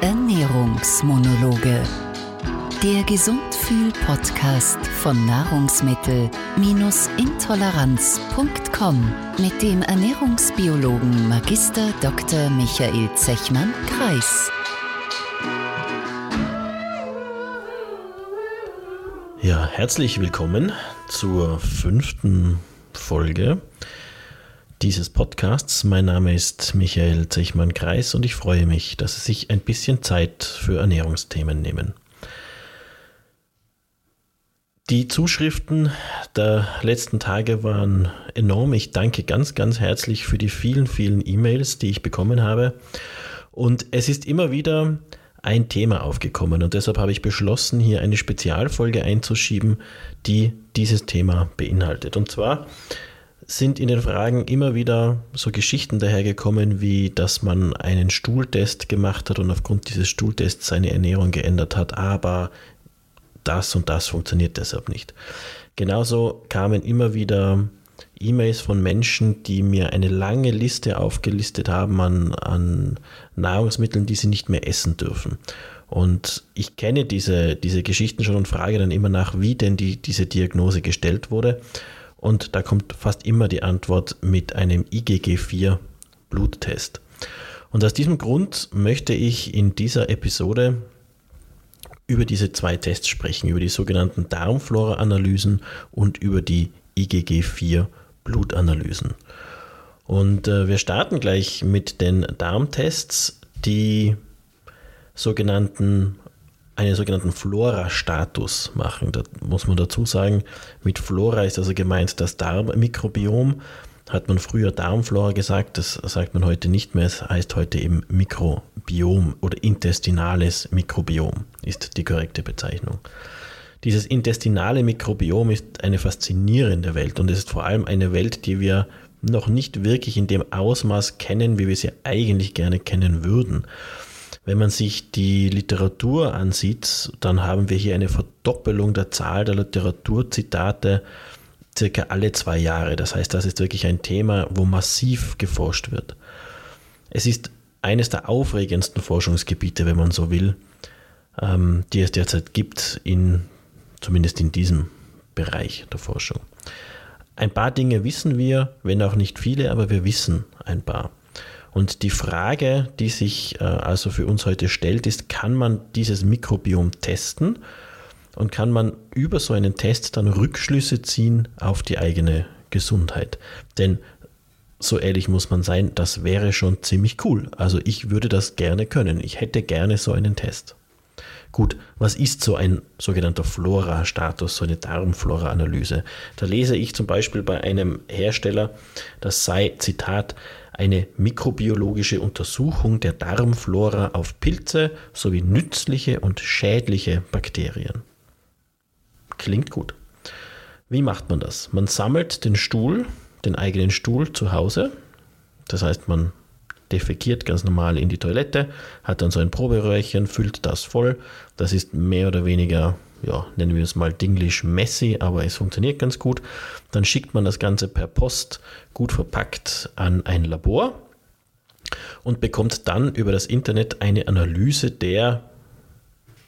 Ernährungsmonologe. Der Gesundfühl-Podcast von Nahrungsmittel-intoleranz.com mit dem Ernährungsbiologen Magister Dr. Michael Zechmann-Kreis. Ja, herzlich willkommen zur fünften Folge dieses Podcasts. Mein Name ist Michael Zechmann-Kreis und ich freue mich, dass Sie sich ein bisschen Zeit für Ernährungsthemen nehmen. Die Zuschriften der letzten Tage waren enorm. Ich danke ganz, ganz herzlich für die vielen, vielen E-Mails, die ich bekommen habe. Und es ist immer wieder ein Thema aufgekommen und deshalb habe ich beschlossen, hier eine Spezialfolge einzuschieben, die dieses Thema beinhaltet. Und zwar sind in den Fragen immer wieder so Geschichten dahergekommen, wie dass man einen Stuhltest gemacht hat und aufgrund dieses Stuhltests seine Ernährung geändert hat, aber das und das funktioniert deshalb nicht. Genauso kamen immer wieder E-Mails von Menschen, die mir eine lange Liste aufgelistet haben an, an Nahrungsmitteln, die sie nicht mehr essen dürfen. Und ich kenne diese, diese Geschichten schon und frage dann immer nach, wie denn die, diese Diagnose gestellt wurde. Und da kommt fast immer die Antwort mit einem IgG4 Bluttest. Und aus diesem Grund möchte ich in dieser Episode über diese zwei Tests sprechen, über die sogenannten Darmflora-Analysen und über die IgG4 Blutanalysen. Und äh, wir starten gleich mit den Darmtests, die sogenannten einen sogenannten Flora-Status machen. Da muss man dazu sagen, mit Flora ist also gemeint das Darmmikrobiom. Hat man früher Darmflora gesagt, das sagt man heute nicht mehr. Es heißt heute eben Mikrobiom oder intestinales Mikrobiom ist die korrekte Bezeichnung. Dieses intestinale Mikrobiom ist eine faszinierende Welt und es ist vor allem eine Welt, die wir noch nicht wirklich in dem Ausmaß kennen, wie wir sie eigentlich gerne kennen würden. Wenn man sich die Literatur ansieht, dann haben wir hier eine Verdoppelung der Zahl der Literaturzitate circa alle zwei Jahre. Das heißt, das ist wirklich ein Thema, wo massiv geforscht wird. Es ist eines der aufregendsten Forschungsgebiete, wenn man so will, ähm, die es derzeit gibt, in, zumindest in diesem Bereich der Forschung. Ein paar Dinge wissen wir, wenn auch nicht viele, aber wir wissen ein paar. Und die Frage, die sich äh, also für uns heute stellt, ist, kann man dieses Mikrobiom testen und kann man über so einen Test dann Rückschlüsse ziehen auf die eigene Gesundheit? Denn so ehrlich muss man sein, das wäre schon ziemlich cool. Also ich würde das gerne können. Ich hätte gerne so einen Test. Gut, was ist so ein sogenannter Flora-Status, so eine Darmflora-Analyse? Da lese ich zum Beispiel bei einem Hersteller, das sei, Zitat, eine mikrobiologische Untersuchung der Darmflora auf Pilze sowie nützliche und schädliche Bakterien. Klingt gut. Wie macht man das? Man sammelt den Stuhl, den eigenen Stuhl zu Hause. Das heißt, man defekiert ganz normal in die Toilette, hat dann so ein Proberöhrchen, füllt das voll. Das ist mehr oder weniger ja, nennen wir es mal Dinglish messy, aber es funktioniert ganz gut. Dann schickt man das Ganze per Post gut verpackt an ein Labor und bekommt dann über das Internet eine Analyse der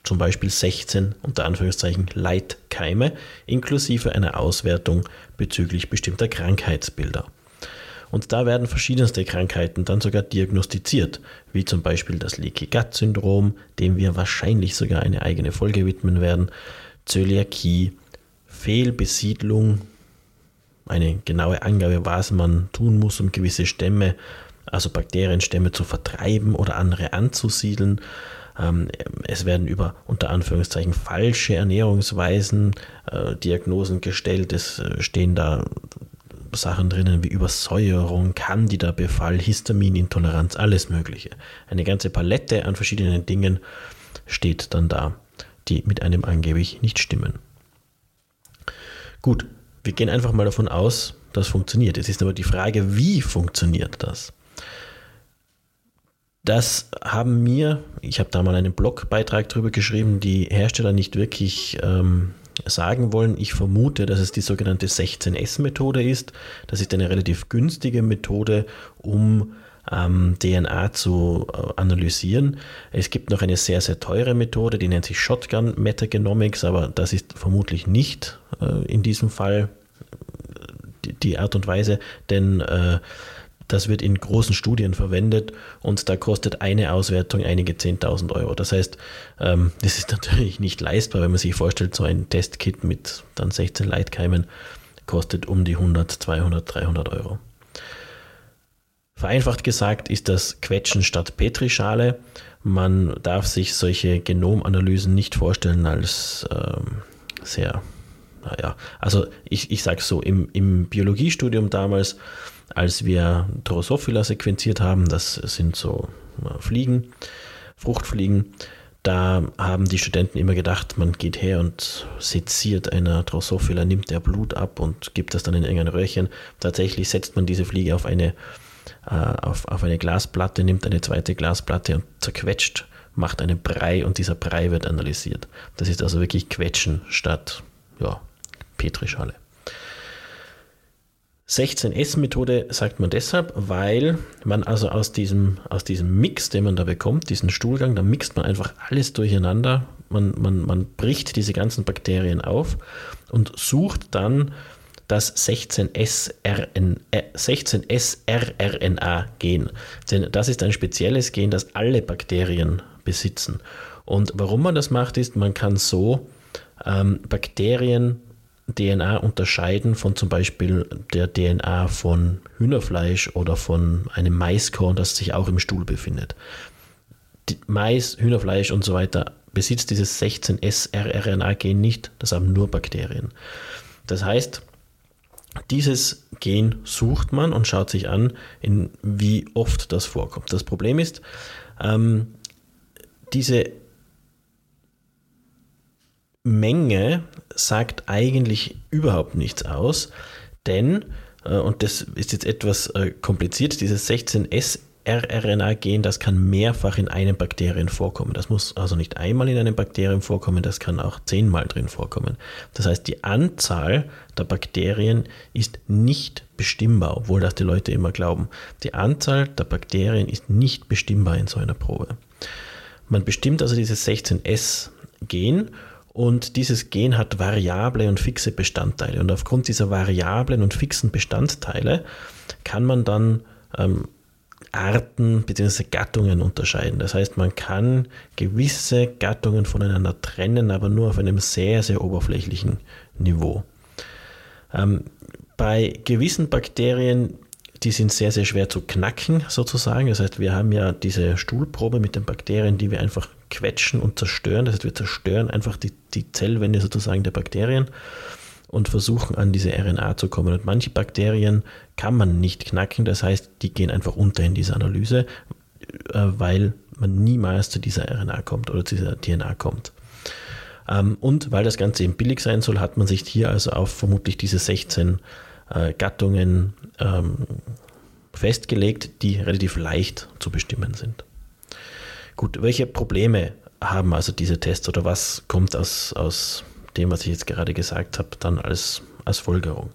zum Beispiel 16 unter Anführungszeichen Leitkeime inklusive einer Auswertung bezüglich bestimmter Krankheitsbilder. Und da werden verschiedenste Krankheiten dann sogar diagnostiziert, wie zum Beispiel das Leaky Gut Syndrom, dem wir wahrscheinlich sogar eine eigene Folge widmen werden, Zöliakie, Fehlbesiedlung, eine genaue Angabe, was man tun muss, um gewisse Stämme, also Bakterienstämme zu vertreiben oder andere anzusiedeln. Ähm, es werden über unter Anführungszeichen falsche Ernährungsweisen äh, Diagnosen gestellt. Es äh, stehen da Sachen drinnen wie Übersäuerung, Candida-Befall, Histaminintoleranz, alles Mögliche. Eine ganze Palette an verschiedenen Dingen steht dann da, die mit einem angeblich nicht stimmen. Gut, wir gehen einfach mal davon aus, das funktioniert. Es ist aber die Frage, wie funktioniert das? Das haben mir, ich habe da mal einen Blogbeitrag drüber geschrieben, die Hersteller nicht wirklich ähm, sagen wollen. Ich vermute, dass es die sogenannte 16S-Methode ist. Das ist eine relativ günstige Methode, um ähm, DNA zu äh, analysieren. Es gibt noch eine sehr, sehr teure Methode, die nennt sich Shotgun Metagenomics, aber das ist vermutlich nicht äh, in diesem Fall die, die, Art und Weise, denn äh, das wird in großen Studien verwendet und da kostet eine Auswertung einige 10.000 Euro. Das heißt, ähm, das ist natürlich nicht leistbar, wenn man sich vorstellt, so ein Testkit mit dann 16 Leitkeimen kostet um die 100, 200, 300 Euro. Vereinfacht gesagt ist das Quetschen statt Petrischale. Man darf sich solche Genomanalysen nicht vorstellen als ähm, sehr, naja, also ich, ich sage so, im, im Biologiestudium damals, als wir Drosophila sequenziert haben, das sind so äh, Fliegen, Fruchtfliegen, da haben die Studenten immer gedacht, man geht her und seziert einer Drosophila, nimmt der Blut ab und gibt das dann in irgendein Röhrchen. Tatsächlich setzt man diese Fliege auf eine äh, auf, auf eine Glasplatte, nimmt eine zweite Glasplatte und zerquetscht, macht einen Brei und dieser Brei wird analysiert. Das ist also wirklich Quetschen statt ja, Petrischale. 16S-Methode sagt man deshalb, weil man also aus diesem, aus diesem Mix, den man da bekommt, diesen Stuhlgang, da mixt man einfach alles durcheinander. Man, man, man bricht diese ganzen Bakterien auf und sucht dann das 16S-rRNA-Gen. Äh, Denn das ist ein spezielles Gen, das alle Bakterien besitzen. Und warum man das macht, ist, man kann so ähm, Bakterien DNA unterscheiden von zum Beispiel der DNA von Hühnerfleisch oder von einem Maiskorn, das sich auch im Stuhl befindet. Die Mais, Hühnerfleisch und so weiter besitzt dieses 16S-rRNA-Gen nicht, das haben nur Bakterien. Das heißt, dieses Gen sucht man und schaut sich an, in wie oft das vorkommt. Das Problem ist, ähm, diese Menge sagt eigentlich überhaupt nichts aus, denn, äh, und das ist jetzt etwas äh, kompliziert, dieses 16S rRNA-Gen, das kann mehrfach in einem Bakterien vorkommen. Das muss also nicht einmal in einem Bakterium vorkommen, das kann auch zehnmal drin vorkommen. Das heißt, die Anzahl der Bakterien ist nicht bestimmbar, obwohl das die Leute immer glauben. Die Anzahl der Bakterien ist nicht bestimmbar in so einer Probe. Man bestimmt also dieses 16S-Gen und dieses Gen hat variable und fixe Bestandteile. Und aufgrund dieser variablen und fixen Bestandteile kann man dann ähm, Arten bzw. Gattungen unterscheiden. Das heißt, man kann gewisse Gattungen voneinander trennen, aber nur auf einem sehr, sehr oberflächlichen Niveau. Ähm, bei gewissen Bakterien, die sind sehr, sehr schwer zu knacken, sozusagen. Das heißt, wir haben ja diese Stuhlprobe mit den Bakterien, die wir einfach quetschen und zerstören. Das heißt, wir zerstören einfach die, die Zellwände sozusagen der Bakterien und versuchen an diese RNA zu kommen. Und manche Bakterien kann man nicht knacken, das heißt, die gehen einfach unter in dieser Analyse, äh, weil man niemals zu dieser RNA kommt oder zu dieser DNA kommt. Ähm, und weil das Ganze eben billig sein soll, hat man sich hier also auf vermutlich diese 16 äh, Gattungen ähm, festgelegt, die relativ leicht zu bestimmen sind. Gut, welche Probleme haben also diese Tests oder was kommt aus, aus dem, was ich jetzt gerade gesagt habe, dann als, als Folgerung.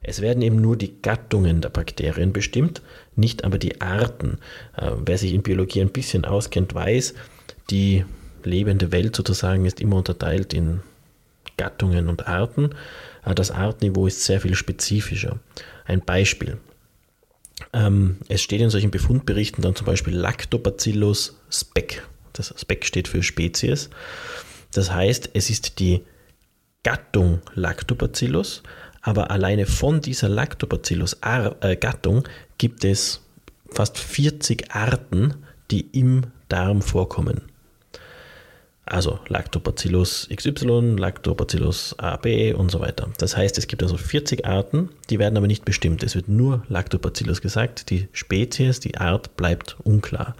Es werden eben nur die Gattungen der Bakterien bestimmt, nicht aber die Arten. Äh, wer sich in Biologie ein bisschen auskennt, weiß, die lebende Welt sozusagen ist immer unterteilt in Gattungen und Arten. Äh, das Artniveau ist sehr viel spezifischer. Ein Beispiel. Ähm, es steht in solchen Befundberichten dann zum Beispiel Lactobacillus spec. Das Spec steht für Spezies. Das heißt, es ist die Gattung Lactobacillus, aber alleine von dieser Lactobacillus-Gattung äh, gibt es fast 40 Arten, die im Darm vorkommen. Also Lactobacillus XY, Lactobacillus AB und so weiter. Das heißt, es gibt also 40 Arten, die werden aber nicht bestimmt. Es wird nur Lactobacillus gesagt. Die Spezies, die Art bleibt unklar.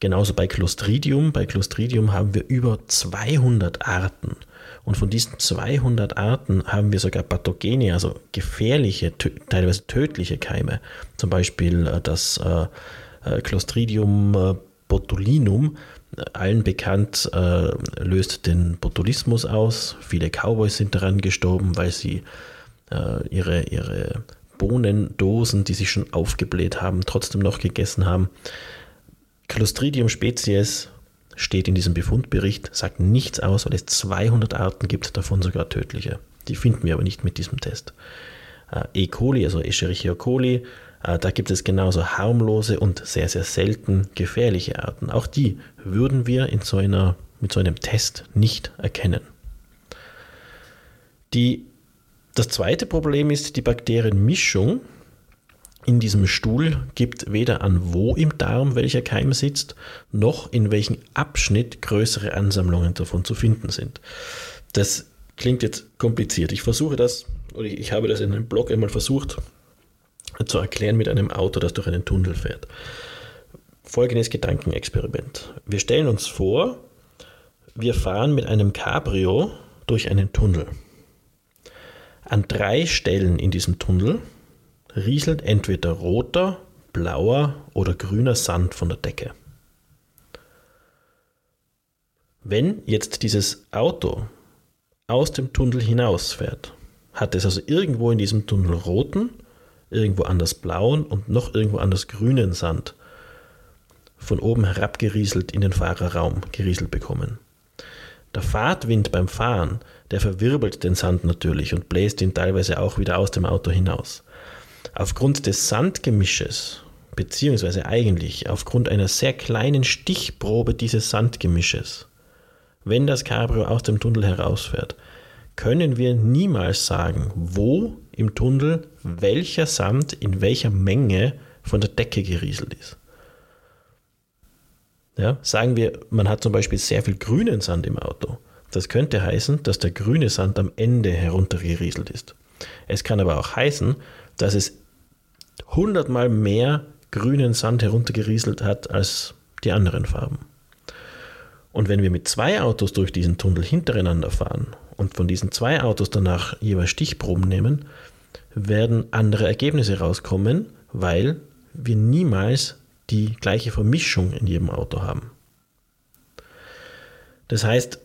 Genauso bei Clostridium. Bei Clostridium haben wir über 200 Arten. Und von diesen 200 Arten haben wir sogar Pathogene, also gefährliche, teilweise tödliche Keime. Zum Beispiel äh, das äh, äh, Clostridium botulinum, allen bekannt, löst den Botulismus aus. Viele Cowboys sind daran gestorben, weil sie ihre, ihre Bohnendosen, die sich schon aufgebläht haben, trotzdem noch gegessen haben. Clostridium species steht in diesem Befundbericht, sagt nichts aus, weil es 200 Arten gibt, davon sogar tödliche. Die finden wir aber nicht mit diesem Test. Äh, e. coli, also Escherichia coli, äh, da gibt es genauso harmlose und sehr, sehr selten gefährliche Arten. Auch die würden wir in so einer, mit so einem Test nicht erkennen. Die, das zweite Problem ist die Bakterienmischung. In diesem Stuhl gibt weder an, wo im Darm welcher Keim sitzt, noch in welchem Abschnitt größere Ansammlungen davon zu finden sind. Das klingt jetzt kompliziert. Ich versuche das, oder ich habe das in einem Blog einmal versucht zu erklären mit einem Auto, das durch einen Tunnel fährt. Folgendes Gedankenexperiment. Wir stellen uns vor, wir fahren mit einem Cabrio durch einen Tunnel. An drei Stellen in diesem Tunnel rieselt entweder roter, blauer oder grüner Sand von der Decke. Wenn jetzt dieses Auto aus dem Tunnel hinausfährt, hat es also irgendwo in diesem Tunnel roten, irgendwo anders blauen und noch irgendwo anders grünen Sand von oben herabgerieselt in den Fahrerraum gerieselt bekommen. Der Fahrtwind beim Fahren, der verwirbelt den Sand natürlich und bläst ihn teilweise auch wieder aus dem Auto hinaus. Aufgrund des Sandgemisches, beziehungsweise eigentlich aufgrund einer sehr kleinen Stichprobe dieses Sandgemisches, wenn das Cabrio aus dem Tunnel herausfährt, können wir niemals sagen, wo im Tunnel welcher Sand in welcher Menge von der Decke gerieselt ist. Ja, sagen wir, man hat zum Beispiel sehr viel grünen Sand im Auto. Das könnte heißen, dass der grüne Sand am Ende heruntergerieselt ist. Es kann aber auch heißen, dass es hundertmal mehr grünen Sand heruntergerieselt hat als die anderen Farben. Und wenn wir mit zwei Autos durch diesen Tunnel hintereinander fahren und von diesen zwei Autos danach jeweils Stichproben nehmen, werden andere Ergebnisse rauskommen, weil wir niemals die gleiche Vermischung in jedem Auto haben. Das heißt,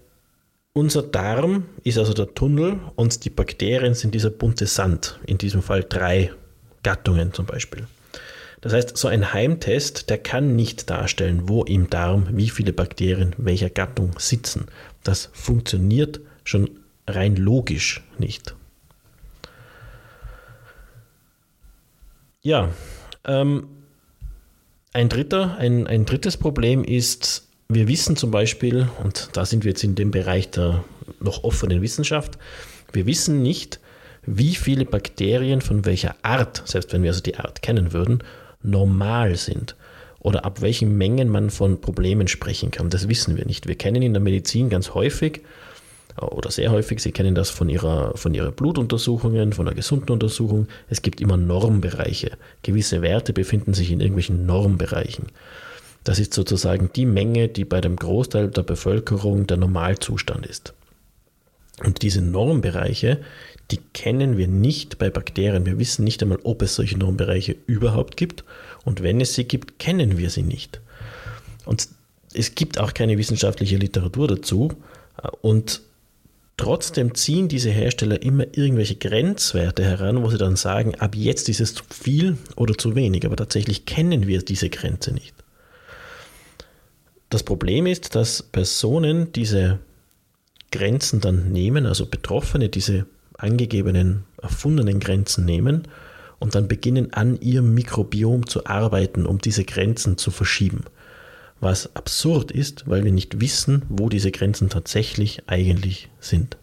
unser Darm ist also der Tunnel und die Bakterien sind dieser bunte Sand, in diesem Fall drei Gattungen zum Beispiel. Das heißt, so ein Heimtest, der kann nicht darstellen, wo im Darm wie viele Bakterien welcher Gattung sitzen. Das funktioniert schon rein logisch nicht. Ja, ähm, ein, dritter, ein, ein drittes Problem ist, wir wissen zum Beispiel, und da sind wir jetzt in dem Bereich der noch offenen Wissenschaft, wir wissen nicht, wie viele Bakterien von welcher Art, selbst wenn wir also die Art kennen würden, normal sind oder ab welchen Mengen man von Problemen sprechen kann. Das wissen wir nicht. Wir kennen in der Medizin ganz häufig oder sehr häufig, Sie kennen das von Ihrer, von Ihrer Blutuntersuchungen, von der gesunden Untersuchung, es gibt immer Normbereiche. Gewisse Werte befinden sich in irgendwelchen Normbereichen. Das ist sozusagen die Menge, die bei dem Großteil der Bevölkerung der Normalzustand ist. Und diese Normbereiche, die kennen wir nicht bei Bakterien. Wir wissen nicht einmal, ob es solche Normbereiche überhaupt gibt. Und wenn es sie gibt, kennen wir sie nicht. Und es gibt auch keine wissenschaftliche Literatur dazu. Und Trotzdem ziehen diese Hersteller immer irgendwelche Grenzwerte heran, wo sie dann sagen, ab jetzt ist es zu viel oder zu wenig, aber tatsächlich kennen wir diese Grenze nicht. Das Problem ist, dass Personen diese Grenzen dann nehmen, also Betroffene diese angegebenen, erfundenen Grenzen nehmen und dann beginnen an ihrem Mikrobiom zu arbeiten, um diese Grenzen zu verschieben was absurd ist, weil wir nicht wissen, wo diese Grenzen tatsächlich eigentlich sind.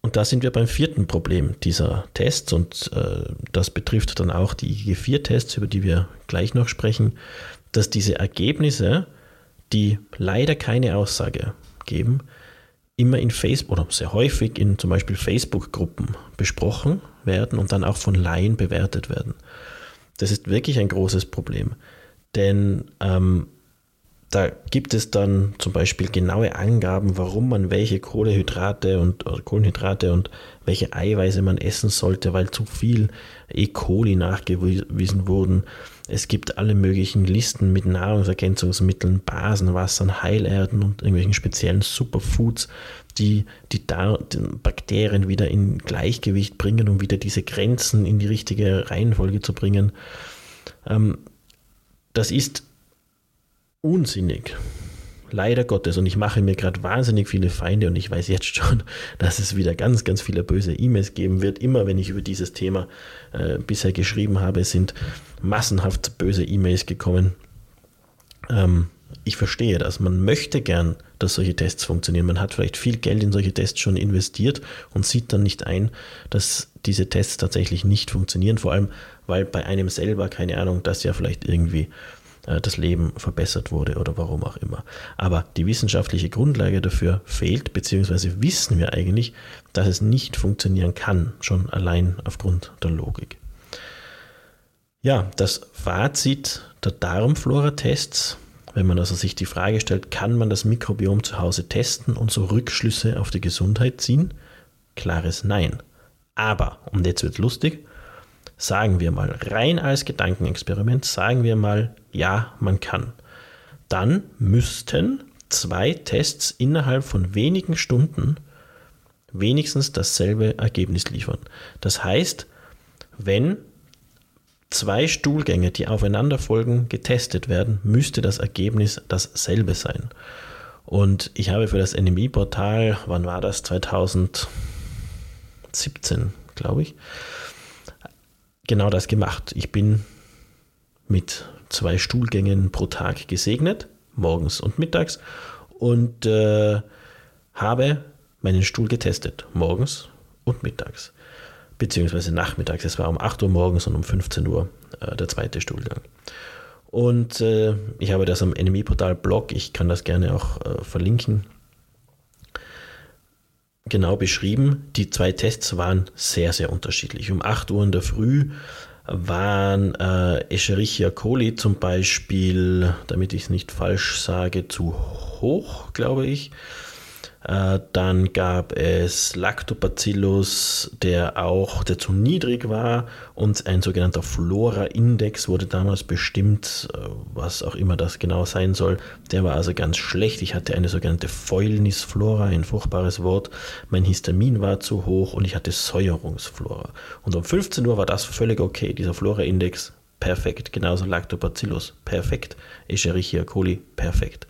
Und da sind wir beim vierten Problem dieser Tests und äh, das betrifft dann auch die IG4-Tests, über die wir gleich noch sprechen, dass diese Ergebnisse, die leider keine Aussage geben, immer in Facebook oder sehr häufig in zum Beispiel Facebook-Gruppen besprochen werden und dann auch von Laien bewertet werden. Das ist wirklich ein großes Problem. Denn ähm, da gibt es dann zum Beispiel genaue Angaben, warum man welche Kohlehydrate und Kohlenhydrate und welche Eiweiße man essen sollte, weil zu viel E. coli nachgewiesen wurden. Es gibt alle möglichen Listen mit Nahrungsergänzungsmitteln, Basenwassern, Heilerden und irgendwelchen speziellen Superfoods, die die, die Bakterien wieder in Gleichgewicht bringen, um wieder diese Grenzen in die richtige Reihenfolge zu bringen. Ähm, das ist unsinnig. Leider Gottes. Und ich mache mir gerade wahnsinnig viele Feinde und ich weiß jetzt schon, dass es wieder ganz, ganz viele böse E-Mails geben wird. Immer wenn ich über dieses Thema äh, bisher geschrieben habe, sind massenhaft böse E-Mails gekommen. Ähm, ich verstehe das. Man möchte gern, dass solche Tests funktionieren. Man hat vielleicht viel Geld in solche Tests schon investiert und sieht dann nicht ein, dass diese Tests tatsächlich nicht funktionieren. Vor allem, weil bei einem selber, keine Ahnung, das ja vielleicht irgendwie äh, das Leben verbessert wurde oder warum auch immer. Aber die wissenschaftliche Grundlage dafür fehlt, beziehungsweise wissen wir eigentlich, dass es nicht funktionieren kann, schon allein aufgrund der Logik. Ja, das Fazit der Darmflora-Tests, wenn man also sich die Frage stellt, kann man das Mikrobiom zu Hause testen und so Rückschlüsse auf die Gesundheit ziehen? Klares Nein. Aber, und jetzt wird lustig, sagen wir mal, rein als Gedankenexperiment, sagen wir mal, ja, man kann. Dann müssten zwei Tests innerhalb von wenigen Stunden wenigstens dasselbe Ergebnis liefern. Das heißt, wenn zwei Stuhlgänge, die aufeinander folgen, getestet werden, müsste das Ergebnis dasselbe sein. Und ich habe für das NMI-Portal, wann war das? 2017, glaube ich, genau das gemacht. Ich bin mit zwei Stuhlgängen pro Tag gesegnet, morgens und mittags, und äh, habe meinen Stuhl getestet, morgens und mittags, beziehungsweise nachmittags. Es war um 8 Uhr morgens und um 15 Uhr äh, der zweite Stuhlgang. Und äh, ich habe das am NMI-Portal Blog, ich kann das gerne auch äh, verlinken, genau beschrieben. Die zwei Tests waren sehr, sehr unterschiedlich. Um 8 Uhr in der Früh waren äh, Escherichia coli zum Beispiel, damit ich es nicht falsch sage, zu hoch, glaube ich. Äh, dann gab es Lactobacillus, der auch, der zu niedrig war und ein sogenannter Flora-Index wurde damals bestimmt, äh, was auch immer das genau sein soll. Der war also ganz schlecht. Ich hatte eine sogenannte Fäulnisflora, ein furchtbares Wort. Mein Histamin war zu hoch und ich hatte Säuerungsflora. Und um 15 Uhr war das völlig okay. Dieser Flora-Index perfekt. Genauso Lactobacillus perfekt. Escherichia coli perfekt.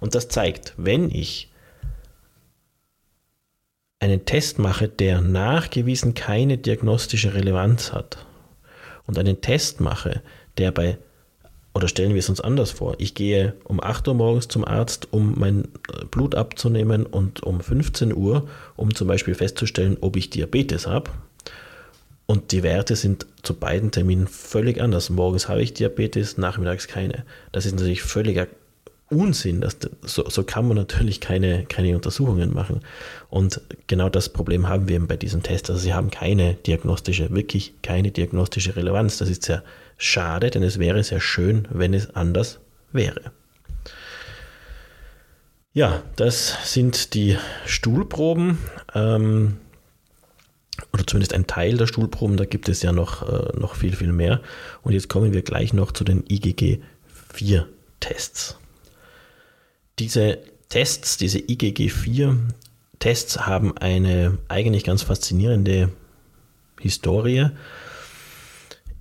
Und das zeigt, wenn ich einen Test mache, der nachgewiesen keine diagnostische Relevanz hat und einen Test mache, der bei, oder stellen wir es uns anders vor, ich gehe um 8 Uhr morgens zum Arzt, um mein Blut abzunehmen und um 15 Uhr, um zum Beispiel festzustellen, ob ich Diabetes habe. Und die Werte sind zu beiden Terminen völlig anders. Morgens habe ich Diabetes, nachmittags keine. Das ist natürlich völliger Unsinn. Das, so, so kann man natürlich keine, keine Untersuchungen machen. Und genau das Problem haben wir eben bei diesem Test. Also sie haben keine diagnostische, wirklich keine diagnostische Relevanz. Das ist sehr schade, denn es wäre sehr schön, wenn es anders wäre. Ja, das sind die Stuhlproben. Ähm, oder zumindest ein Teil der Stuhlproben, da gibt es ja noch, äh, noch viel, viel mehr. Und jetzt kommen wir gleich noch zu den IgG4-Tests. Diese Tests, diese IgG4-Tests haben eine eigentlich ganz faszinierende Historie.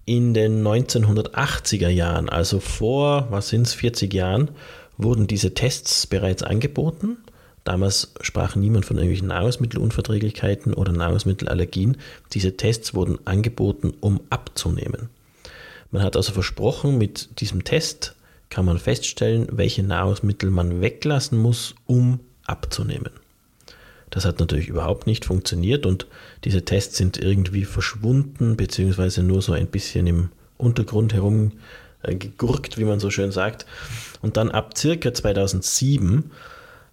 In den 1980er Jahren, also vor, was sind es, 40 Jahren, wurden diese Tests bereits angeboten. Damals sprach niemand von irgendwelchen Nahrungsmittelunverträglichkeiten oder Nahrungsmittelallergien. Diese Tests wurden angeboten, um abzunehmen. Man hat also versprochen, mit diesem Test kann man feststellen, welche Nahrungsmittel man weglassen muss, um abzunehmen. Das hat natürlich überhaupt nicht funktioniert und diese Tests sind irgendwie verschwunden, beziehungsweise nur so ein bisschen im Untergrund herum gegurkt, wie man so schön sagt. Und dann ab circa 2007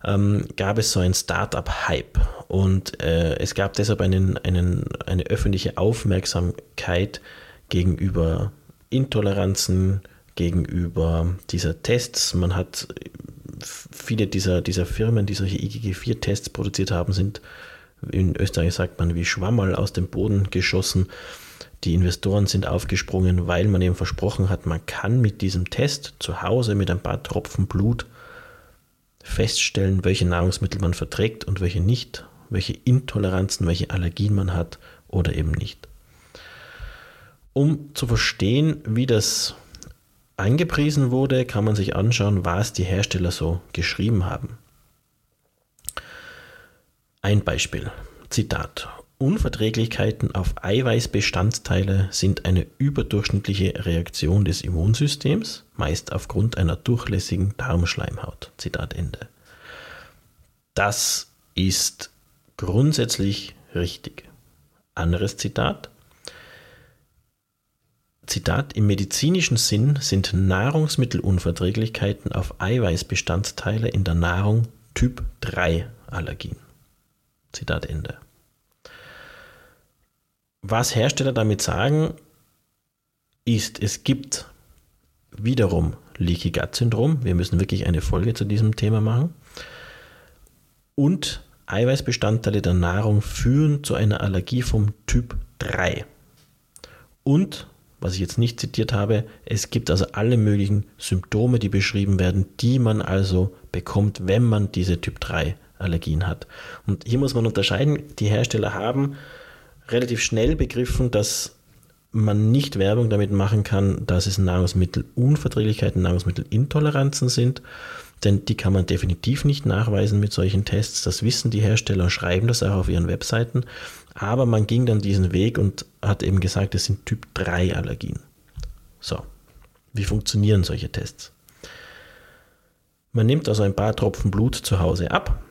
ähm, gab es so ein Startup-Hype und äh, es gab deshalb einen, einen, eine öffentliche Aufmerksamkeit gegenüber Intoleranzen, gegenüber dieser Tests. Man hat viele dieser, dieser Firmen, die solche IgG4-Tests produziert haben, sind, in Österreich sagt man, wie Schwammerl aus dem Boden geschossen. Die Investoren sind aufgesprungen, weil man eben versprochen hat, man kann mit diesem Test zu Hause mit ein paar Tropfen Blut feststellen, welche Nahrungsmittel man verträgt und welche nicht, welche Intoleranzen, welche Allergien man hat oder eben nicht. Um zu verstehen, wie das angepriesen wurde, kann man sich anschauen, was die Hersteller so geschrieben haben. Ein Beispiel. Zitat. Unverträglichkeiten auf Eiweißbestandteile sind eine überdurchschnittliche Reaktion des Immunsystems, meist aufgrund einer durchlässigen Darmschleimhaut. Zitat Ende. Das ist grundsätzlich richtig. Anderes Zitat. Zitat, im medizinischen Sinn sind Nahrungsmittelunverträglichkeiten auf Eiweißbestandteile in der Nahrung Typ 3 Allergien. Zitat Ende. Was Hersteller damit sagen, ist, es gibt wiederum Leaky Gut Syndrom. Wir müssen wirklich eine Folge zu diesem Thema machen. Und Eiweißbestandteile der Nahrung führen zu einer Allergie vom Typ 3. Und was ich jetzt nicht zitiert habe, es gibt also alle möglichen Symptome, die beschrieben werden, die man also bekommt, wenn man diese Typ 3 Allergien hat. Und hier muss man unterscheiden, die Hersteller haben relativ schnell begriffen, dass man nicht Werbung damit machen kann, dass es Nahrungsmittelunverträglichkeiten, Nahrungsmittelintoleranzen sind, denn die kann man definitiv nicht nachweisen mit solchen Tests. Das wissen die Hersteller, schreiben das auch auf ihren Webseiten. Aber man ging dann diesen Weg und hat eben gesagt, es sind Typ 3 Allergien. So, wie funktionieren solche Tests? Man nimmt also ein paar Tropfen Blut zu Hause ab,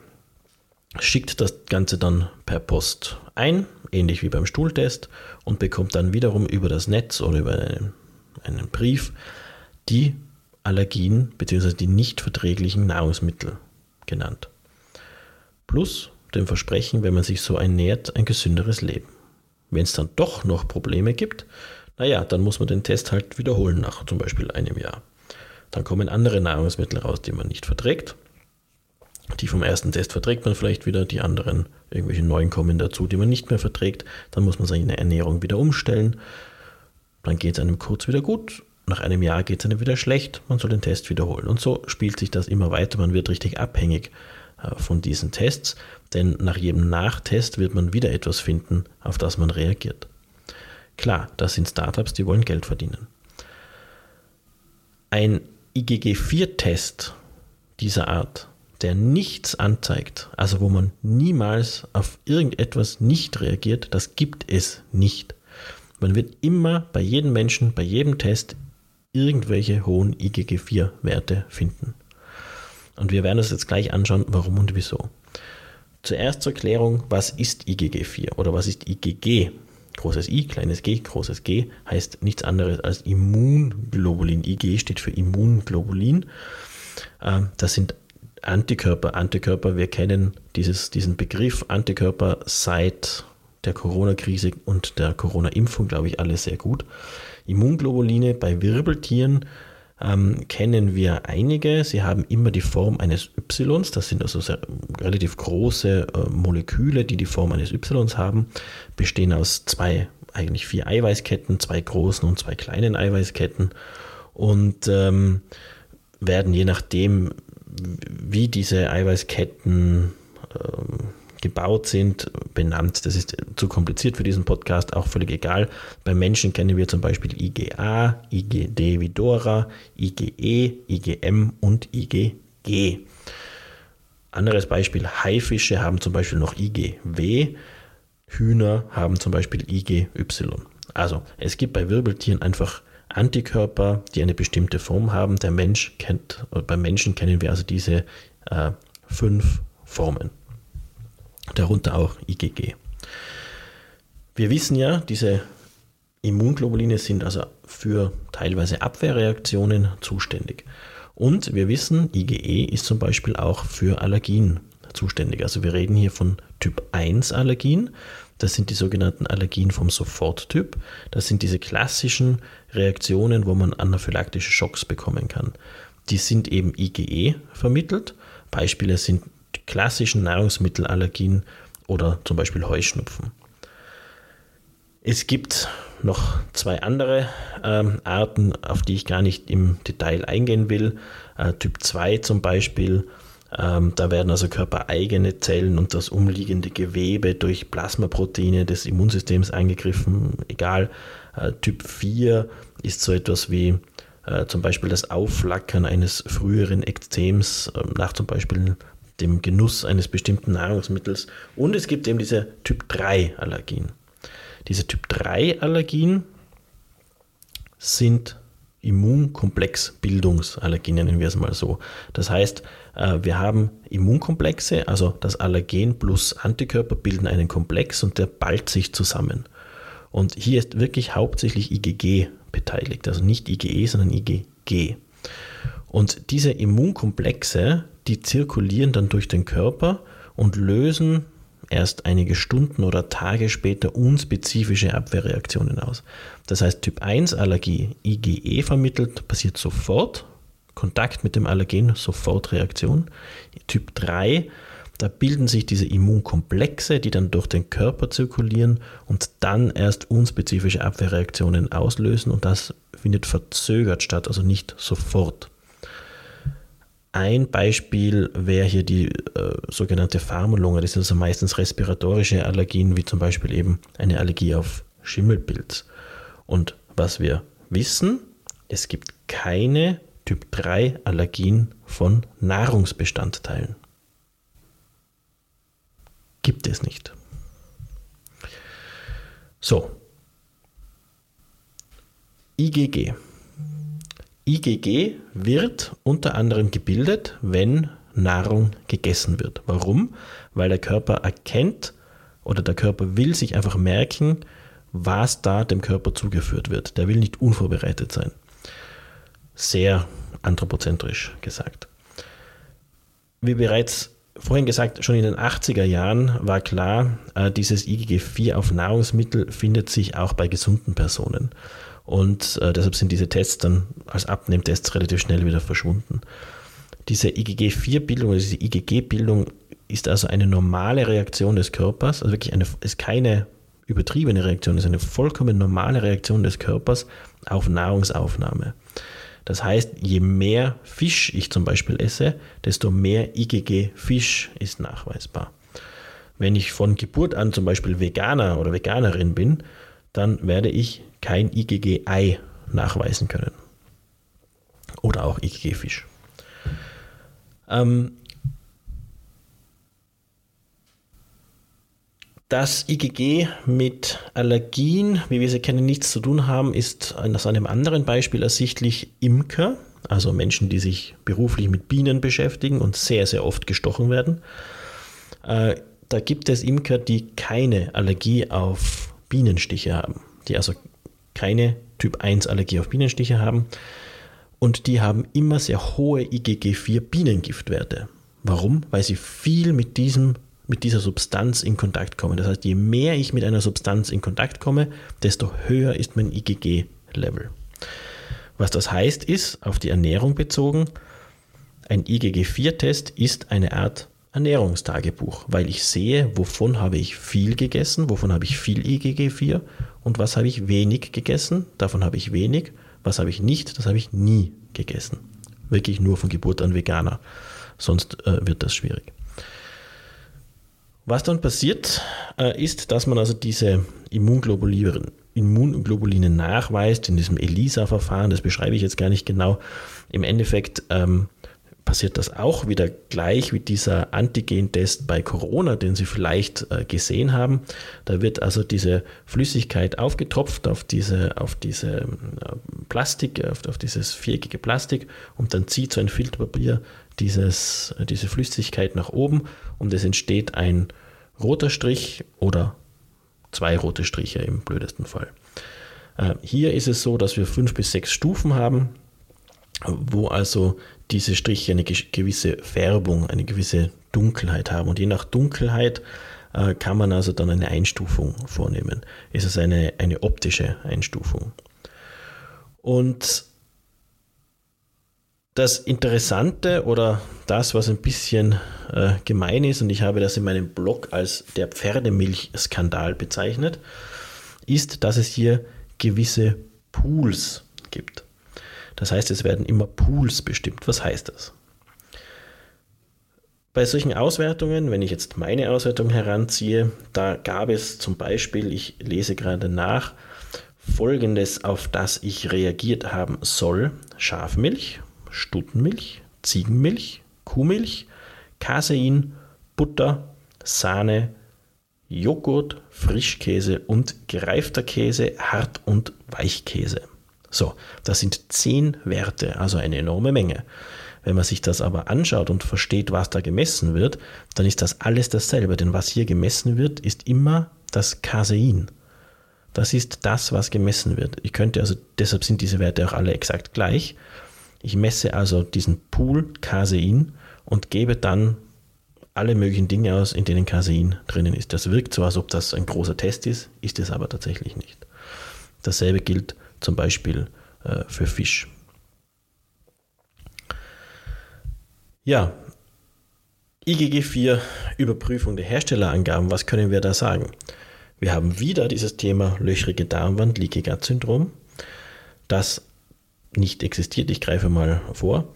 schickt das Ganze dann per Post ein, ähnlich wie beim Stuhltest, und bekommt dann wiederum über das Netz oder über einen, einen Brief die Allergien bzw. die nicht verträglichen Nahrungsmittel genannt. Plus dem Versprechen, wenn man sich so ernährt, ein gesünderes Leben. Wenn es dann doch noch Probleme gibt, naja, dann muss man den Test halt wiederholen nach zum Beispiel einem Jahr. Dann kommen andere Nahrungsmittel raus, die man nicht verträgt. Die vom ersten Test verträgt man vielleicht wieder, die anderen, irgendwelche neuen kommen dazu, die man nicht mehr verträgt. Dann muss man seine Ernährung wieder umstellen. Dann geht es einem kurz wieder gut. Nach einem Jahr geht es einem wieder schlecht. Man soll den Test wiederholen. Und so spielt sich das immer weiter. Man wird richtig abhängig äh, von diesen Tests, denn nach jedem Nachtest wird man wieder etwas finden, auf das man reagiert. Klar, das sind Startups, die wollen Geld verdienen. Ein IgG4-Test dieser Art, der nichts anzeigt, also wo man niemals auf irgendetwas nicht reagiert, das gibt es nicht. Man wird immer bei jedem Menschen, bei jedem Test irgendwelche hohen IgG4-Werte finden. Und wir werden uns jetzt gleich anschauen, warum und wieso. Zuerst zur Erklärung, was ist IgG4 oder was ist IgG? Großes I, kleines g, großes G heißt nichts anderes als Immunglobulin. IG steht für Immunglobulin. Ähm, das sind Antikörper. Antikörper, wir kennen dieses, diesen Begriff Antikörper seit der Corona-Krise und der Corona-Impfung, glaube ich, alle sehr gut. Immunglobuline bei Wirbeltieren ähm, kennen wir einige. Sie haben immer die Form eines Ys. Das sind also sehr, relativ große äh, Moleküle, die die Form eines Ys haben, bestehen aus zwei, eigentlich vier Eiweißketten, zwei großen und zwei kleinen Eiweißketten und ähm, werden je nachdem, wie diese Eiweißketten ähm, gebaut sind, benannt. Das ist zu kompliziert für diesen Podcast, auch völlig egal. Bei Menschen kennen wir zum Beispiel IgA, IgD wie Dora, IgE, IgM und IgG. Anderes Beispiel, Haifische haben zum Beispiel noch IgW, Hühner haben zum Beispiel IgY. Also es gibt bei Wirbeltieren einfach Antikörper, die eine bestimmte Form haben. Der Mensch kennt, beim Menschen kennen wir also diese äh, fünf Formen darunter auch IgG. Wir wissen ja, diese Immunglobuline sind also für teilweise Abwehrreaktionen zuständig. Und wir wissen, IgE ist zum Beispiel auch für Allergien zuständig. Also wir reden hier von Typ 1 Allergien. Das sind die sogenannten Allergien vom Soforttyp. Das sind diese klassischen Reaktionen, wo man anaphylaktische Schocks bekommen kann. Die sind eben IgE vermittelt. Beispiele sind klassischen Nahrungsmittelallergien oder zum Beispiel Heuschnupfen. Es gibt noch zwei andere ähm, Arten, auf die ich gar nicht im Detail eingehen will. Äh, typ 2 zum Beispiel ähm, da werden also körpereigene Zellen und das umliegende Gewebe durch Plasmaproteine des Immunsystems angegriffen. Egal, äh, Typ 4 ist so etwas wie äh, zum Beispiel das Aufflackern eines früheren Ekzems äh, nach zum Beispiel dem Genuss eines bestimmten Nahrungsmittels. Und es gibt eben diese Typ 3 Allergien. Diese Typ 3 Allergien sind Immunkomplexbildungsallergien, nennen wir es mal so. Das heißt, äh, wir haben Immunkomplexe, also das Allergen plus Antikörper bilden einen Komplex und der ballt sich zusammen. Und hier ist wirklich hauptsächlich IgG beteiligt, also nicht IgE, sondern IgG. Und diese Immunkomplexe, die zirkulieren dann durch den Körper und lösen erst einige Stunden oder Tage später unspezifische Abwehrreaktionen aus. Das heißt, Typ 1 Allergie, IgE vermittelt, passiert sofort, Kontakt mit dem Allergen, sofort Reaktion. Typ 3, da bilden sich diese Immunkomplexe, die dann durch den Körper zirkulieren und dann erst unspezifische Abwehrreaktionen auslösen und das findet verzögert statt, also nicht sofort. Ein Beispiel wäre hier die äh, sogenannte Pharmalunge. Das sind also meistens respiratorische Allergien, wie zum Beispiel eben eine Allergie auf Schimmelpilz. Und was wir wissen, es gibt keine Typ 3 Allergien von Nahrungsbestandteilen. Gibt es nicht. So. IgG. IgG wird unter anderem gebildet, wenn Nahrung gegessen wird. Warum? Weil der Körper erkennt oder der Körper will sich einfach merken, was da dem Körper zugeführt wird. Der will nicht unvorbereitet sein. Sehr anthropozentrisch gesagt. Wie bereits vorhin gesagt, schon in den 80er Jahren war klar, äh, dieses IgG4 auf Nahrungsmittel findet sich auch bei gesunden Personen. Und äh, deshalb sind diese Tests dann als Abnehmtests relativ schnell wieder verschwunden. Diese IgG4-Bildung, diese IgG-Bildung ist also eine normale Reaktion des Körpers, also wirklich eine, ist keine übertriebene Reaktion, ist eine vollkommen normale Reaktion des Körpers auf Nahrungsaufnahme. Das heißt, je mehr Fisch ich zum Beispiel esse, desto mehr IgG Fisch ist nachweisbar. Wenn ich von Geburt an zum Beispiel Veganer oder Veganerin bin, dann werde ich kein IgG-Ei nachweisen können. Oder auch IgG-Fisch. Ähm, dass IgG mit Allergien, wie wir sie kennen, nichts zu tun haben, ist aus einem anderen Beispiel ersichtlich Imker, also Menschen, die sich beruflich mit Bienen beschäftigen und sehr, sehr oft gestochen werden. Äh, da gibt es Imker, die keine Allergie auf Bienenstiche haben, die also keine Typ 1 Allergie auf Bienenstiche haben. Und die haben immer sehr hohe IgG4 Bienengiftwerte. Warum? Weil sie viel mit, diesem, mit dieser Substanz in Kontakt kommen. Das heißt, je mehr ich mit einer Substanz in Kontakt komme, desto höher ist mein IgG-Level. Was das heißt, ist, auf die Ernährung bezogen, ein IgG4-Test ist eine Art Ernährungstagebuch, weil ich sehe, wovon habe ich viel gegessen, wovon habe ich viel IgG4 und was habe ich wenig gegessen, davon habe ich wenig, was habe ich nicht, das habe ich nie gegessen. Wirklich nur von Geburt an Veganer, sonst äh, wird das schwierig. Was dann passiert, äh, ist, dass man also diese Immunglobuline, Immunglobuline nachweist in diesem ELISA-Verfahren, das beschreibe ich jetzt gar nicht genau. Im Endeffekt ähm, passiert das auch wieder gleich wie dieser Antigen-Test bei Corona, den Sie vielleicht äh, gesehen haben. Da wird also diese Flüssigkeit aufgetropft auf diese, auf diese äh, Plastik, auf, auf, dieses viereckige Plastik und dann zieht so ein Filterpapier dieses, äh, diese Flüssigkeit nach oben und es entsteht ein roter Strich oder zwei rote Striche im blödesten Fall. Äh, hier ist es so, dass wir fünf bis sechs Stufen haben wo also diese Striche eine gewisse Färbung, eine gewisse Dunkelheit haben. Und je nach Dunkelheit äh, kann man also dann eine Einstufung vornehmen. Es ist eine, eine optische Einstufung. Und das Interessante oder das, was ein bisschen äh, gemein ist, und ich habe das in meinem Blog als der Pferdemilchskandal bezeichnet, ist, dass es hier gewisse Pools gibt. Das heißt, es werden immer Pools bestimmt. Was heißt das? Bei solchen Auswertungen, wenn ich jetzt meine Auswertung heranziehe, da gab es zum Beispiel, ich lese gerade nach, folgendes, auf das ich reagiert haben soll: Schafmilch, Stuttenmilch, Ziegenmilch, Kuhmilch, Casein, Butter, Sahne, Joghurt, Frischkäse und gereifter Käse, Hart- und Weichkäse. So, das sind zehn Werte, also eine enorme Menge. Wenn man sich das aber anschaut und versteht, was da gemessen wird, dann ist das alles dasselbe. Denn was hier gemessen wird, ist immer das Casein. Das ist das, was gemessen wird. Ich könnte also, deshalb sind diese Werte auch alle exakt gleich. Ich messe also diesen Pool Casein und gebe dann alle möglichen Dinge aus, in denen Casein drinnen ist. Das wirkt so, als ob das ein großer Test ist, ist es aber tatsächlich nicht. Dasselbe gilt zum Beispiel äh, für Fisch. Ja, IgG4 Überprüfung der Herstellerangaben, was können wir da sagen? Wir haben wieder dieses Thema löchrige Darmwand, Leaky Gut Syndrom, das nicht existiert. Ich greife mal vor.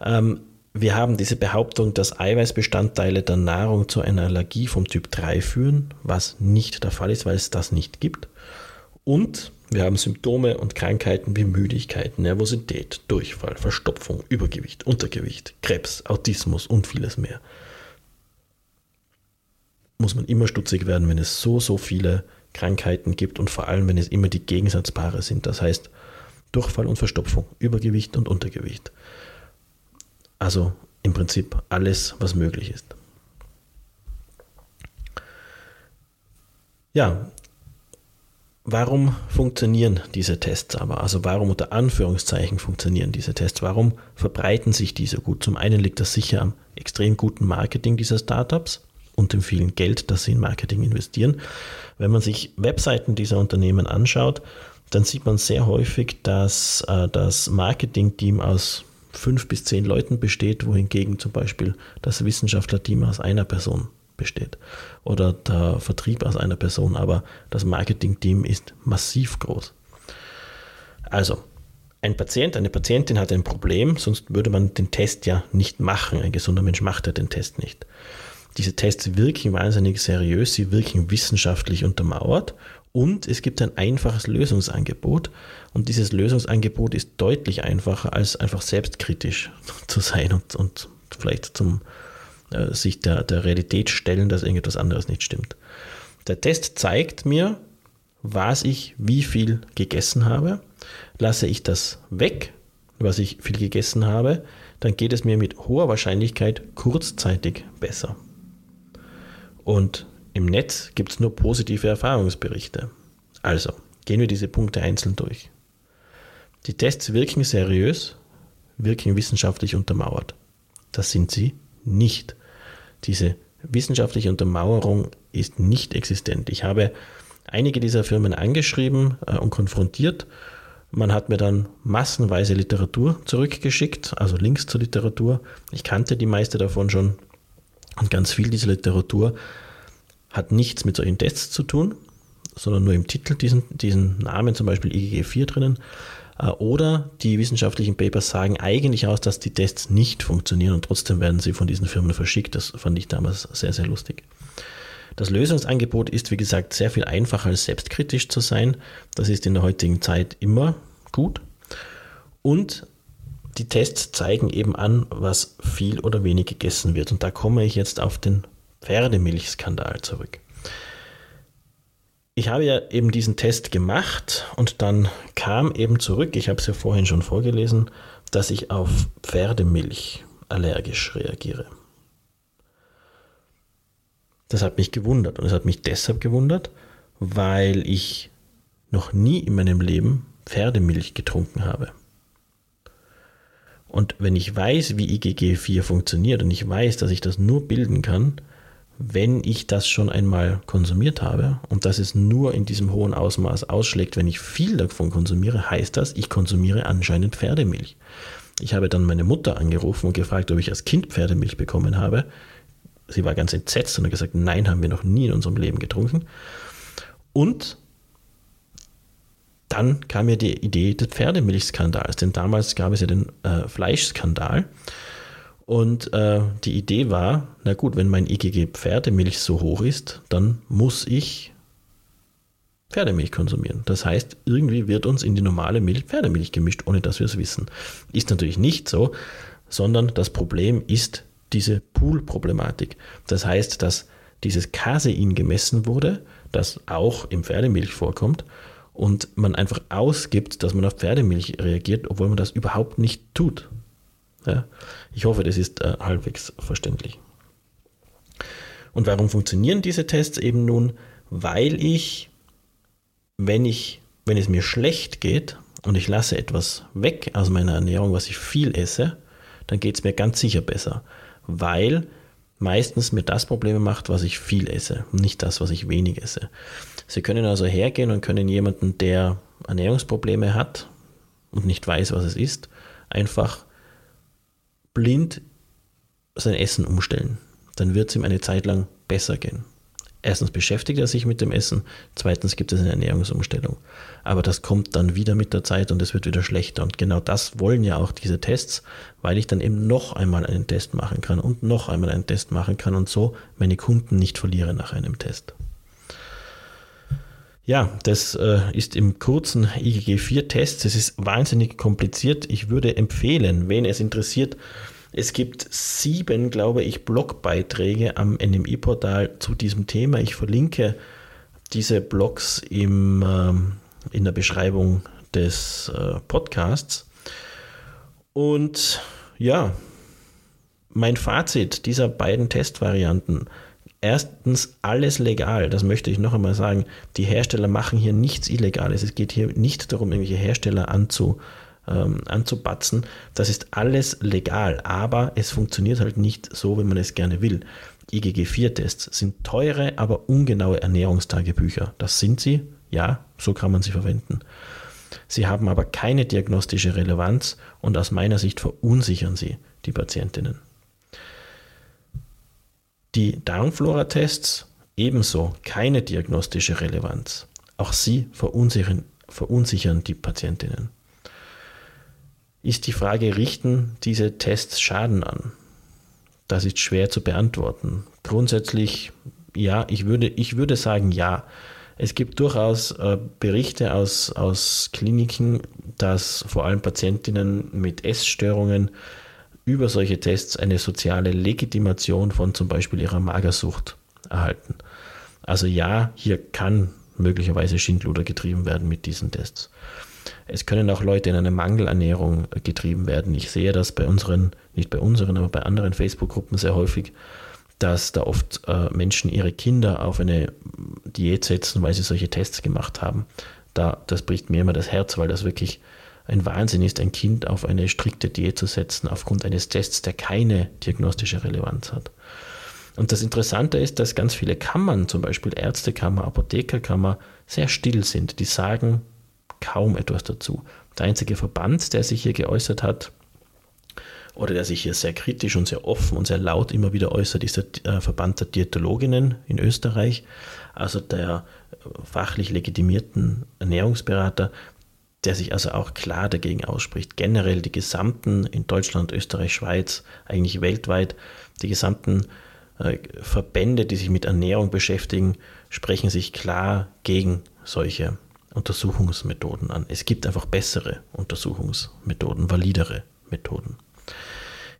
Ähm, wir haben diese Behauptung, dass Eiweißbestandteile der Nahrung zu einer Allergie vom Typ 3 führen, was nicht der Fall ist, weil es das nicht gibt. Und wir haben Symptome und Krankheiten wie Müdigkeit, Nervosität, Durchfall, Verstopfung, Übergewicht, Untergewicht, Krebs, Autismus und vieles mehr. Muss man immer stutzig werden, wenn es so, so viele Krankheiten gibt und vor allem, wenn es immer die Gegensatzpaare sind. Das heißt, Durchfall und Verstopfung, Übergewicht und Untergewicht. Also im Prinzip alles, was möglich ist. Ja, Warum funktionieren diese Tests aber? Also warum unter Anführungszeichen funktionieren diese Tests? Warum verbreiten sich diese gut? Zum einen liegt das sicher am extrem guten Marketing dieser Startups und dem vielen Geld, das sie in Marketing investieren. Wenn man sich Webseiten dieser Unternehmen anschaut, dann sieht man sehr häufig, dass äh, das Marketing-Team aus fünf bis zehn Leuten besteht, wohingegen zum Beispiel das Wissenschaftlerteam aus einer Person besteht oder der Vertrieb aus einer Person, aber das Marketing-Team ist massiv groß. Also, ein Patient, eine Patientin hat ein Problem, sonst würde man den Test ja nicht machen. Ein gesunder Mensch macht ja den Test nicht. Diese Tests wirken wahnsinnig seriös, sie wirken wissenschaftlich untermauert und es gibt ein einfaches Lösungsangebot und dieses Lösungsangebot ist deutlich einfacher als einfach selbstkritisch zu sein und, und vielleicht zum äh, sich der, der Realität stellen, dass irgendetwas anderes nicht stimmt. Der Test zeigt mir, was ich wie viel gegessen habe. Lasse ich das weg, was ich viel gegessen habe, dann geht es mir mit hoher Wahrscheinlichkeit kurzzeitig besser. Und im Netz gibt es nur positive Erfahrungsberichte. Also, gehen wir diese Punkte einzeln durch. Die Tests wirken seriös, wirken wissenschaftlich untermauert. Das sind sie nicht. Diese wissenschaftliche Untermauerung ist nicht existent. Ich habe einige dieser Firmen angeschrieben äh, und konfrontiert. Man hat mir dann massenweise Literatur zurückgeschickt, also Links zur Literatur. Ich kannte die meiste davon schon und ganz viel dieser Literatur hat nichts mit solchen Tests zu tun, sondern nur im Titel diesen, diesen Namen, zum Beispiel IgG4 drinnen. Äh, oder die wissenschaftlichen Papers sagen eigentlich aus, dass die Tests nicht funktionieren und trotzdem werden sie von diesen Firmen verschickt. Das fand ich damals sehr, sehr lustig. Das Lösungsangebot ist, wie gesagt, sehr viel einfacher als selbstkritisch zu sein. Das ist in der heutigen Zeit immer gut. Und die Tests zeigen eben an, was viel oder wenig gegessen wird. Und da komme ich jetzt auf den Pferdemilchskandal zurück. Ich habe ja eben diesen Test gemacht und dann kam eben zurück, ich habe es ja vorhin schon vorgelesen, dass ich auf Pferdemilch allergisch reagiere. Das hat mich gewundert und es hat mich deshalb gewundert, weil ich noch nie in meinem Leben Pferdemilch getrunken habe. Und wenn ich weiß, wie IgG4 funktioniert und ich weiß, dass ich das nur bilden kann, wenn ich das schon einmal konsumiert habe und dass es nur in diesem hohen Ausmaß ausschlägt, wenn ich viel davon konsumiere, heißt das, ich konsumiere anscheinend Pferdemilch. Ich habe dann meine Mutter angerufen und gefragt, ob ich als Kind Pferdemilch bekommen habe. Sie war ganz entsetzt und hat gesagt, nein, haben wir noch nie in unserem Leben getrunken. Und dann kam mir die Idee des Pferdemilchskandals, denn damals gab es ja den äh, Fleischskandal. Und äh, die Idee war, na gut, wenn mein IgG Pferdemilch so hoch ist, dann muss ich Pferdemilch konsumieren. Das heißt, irgendwie wird uns in die normale Milch Pferdemilch gemischt, ohne dass wir es wissen. Ist natürlich nicht so, sondern das Problem ist diese Pool-Problematik. Das heißt, dass dieses Casein gemessen wurde, das auch im Pferdemilch vorkommt, und man einfach ausgibt, dass man auf Pferdemilch reagiert, obwohl man das überhaupt nicht tut. Ja? Ich hoffe, das ist äh, halbwegs verständlich. Und warum funktionieren diese Tests eben nun? Weil ich, wenn ich, wenn es mir schlecht geht und ich lasse etwas weg aus meiner Ernährung, was ich viel esse, dann geht es mir ganz sicher besser. Weil meistens mir das Probleme macht, was ich viel esse, nicht das, was ich wenig esse. Sie können also hergehen und können jemanden, der Ernährungsprobleme hat und nicht weiß, was es ist, einfach blind sein Essen umstellen. Dann wird es ihm eine Zeit lang besser gehen. Erstens beschäftigt er sich mit dem Essen, zweitens gibt es eine Ernährungsumstellung. Aber das kommt dann wieder mit der Zeit und es wird wieder schlechter. Und genau das wollen ja auch diese Tests, weil ich dann eben noch einmal einen Test machen kann und noch einmal einen Test machen kann und so meine Kunden nicht verliere nach einem Test. Ja, das äh, ist im kurzen IgG4-Test. Es ist wahnsinnig kompliziert. Ich würde empfehlen, wen es interessiert, es gibt sieben, glaube ich, Blogbeiträge am NMI-Portal zu diesem Thema. Ich verlinke diese Blogs im, äh, in der Beschreibung des äh, Podcasts. Und ja, mein Fazit dieser beiden Testvarianten erstens alles legal, das möchte ich noch einmal sagen. Die Hersteller machen hier nichts Illegales. Es geht hier nicht darum, irgendwelche Hersteller anzu, ähm, anzubatzen. Das ist alles legal, aber es funktioniert halt nicht so, wie man es gerne will. IgG4-Tests sind teure, aber ungenaue Ernährungstagebücher. Das sind sie, ja, so kann man sie verwenden. Sie haben aber keine diagnostische Relevanz und aus meiner Sicht verunsichern sie die Patientinnen. Die Darmflora-Tests ebenso keine diagnostische Relevanz. Auch sie verunsichern, verunsichern die Patientinnen. Ist die Frage, richten diese Tests Schaden an? Das ist schwer zu beantworten. Grundsätzlich ja, ich würde, ich würde sagen ja. Es gibt durchaus äh, Berichte aus, aus Kliniken, dass vor allem Patientinnen mit Essstörungen über solche Tests eine soziale Legitimation von zum Beispiel ihrer Magersucht erhalten. Also ja, hier kann möglicherweise Schindluder getrieben werden mit diesen Tests. Es können auch Leute in eine Mangelernährung getrieben werden. Ich sehe das bei unseren, nicht bei unseren, aber bei anderen Facebook-Gruppen sehr häufig, dass da oft äh, Menschen ihre Kinder auf eine Diät setzen, weil sie solche Tests gemacht haben. Da, das bricht mir immer das Herz, weil das wirklich ein Wahnsinn ist, ein Kind auf eine strikte Diät zu setzen aufgrund eines Tests, der keine diagnostische Relevanz hat. Und das Interessante ist, dass ganz viele Kammern, zum Beispiel Ärztekammer, Apothekerkammer, sehr still sind. Die sagen kaum etwas dazu. Der einzige Verband, der sich hier geäußert hat, oder der sich hier sehr kritisch und sehr offen und sehr laut immer wieder äußert, ist der äh, Verband der Diätologinnen in Österreich, also der fachlich legitimierten Ernährungsberater, der sich also auch klar dagegen ausspricht. Generell die gesamten in Deutschland, Österreich, Schweiz, eigentlich weltweit, die gesamten äh, Verbände, die sich mit Ernährung beschäftigen, sprechen sich klar gegen solche Untersuchungsmethoden an. Es gibt einfach bessere Untersuchungsmethoden, validere Methoden.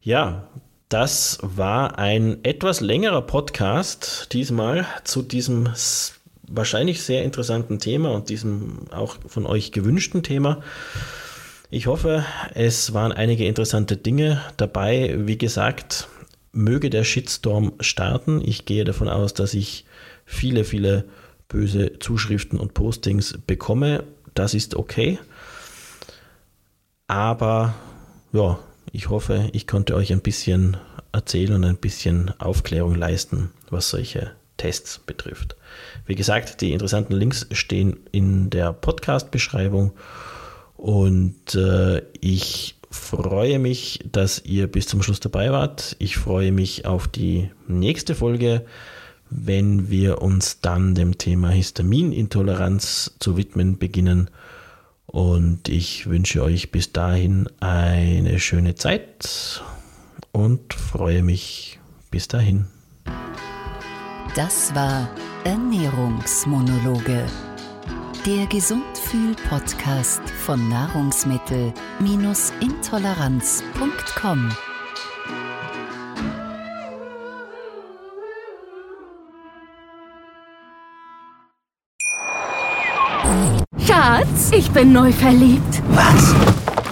Ja, das war ein etwas längerer Podcast diesmal zu diesem wahrscheinlich sehr interessanten Thema und diesem auch von euch gewünschten Thema. Ich hoffe, es waren einige interessante Dinge dabei. Wie gesagt, möge der Shitstorm starten. Ich gehe davon aus, dass ich viele, viele böse Zuschriften und Postings bekomme. Das ist okay. Aber ja, ich hoffe, ich konnte euch ein bisschen erzählen und ein bisschen Aufklärung leisten, was solche Tests betrifft. Wie gesagt, die interessanten Links stehen in der Podcast-Beschreibung und äh, ich freue mich, dass ihr bis zum Schluss dabei wart. Ich freue mich auf die nächste Folge, wenn wir uns dann dem Thema Histaminintoleranz zu widmen beginnen. Und ich wünsche euch bis dahin eine schöne Zeit und freue mich bis dahin. Das war Ernährungsmonologe. Der Gesundfühl-Podcast von Nahrungsmittel-intoleranz.com. Schatz, ich bin neu verliebt. Was?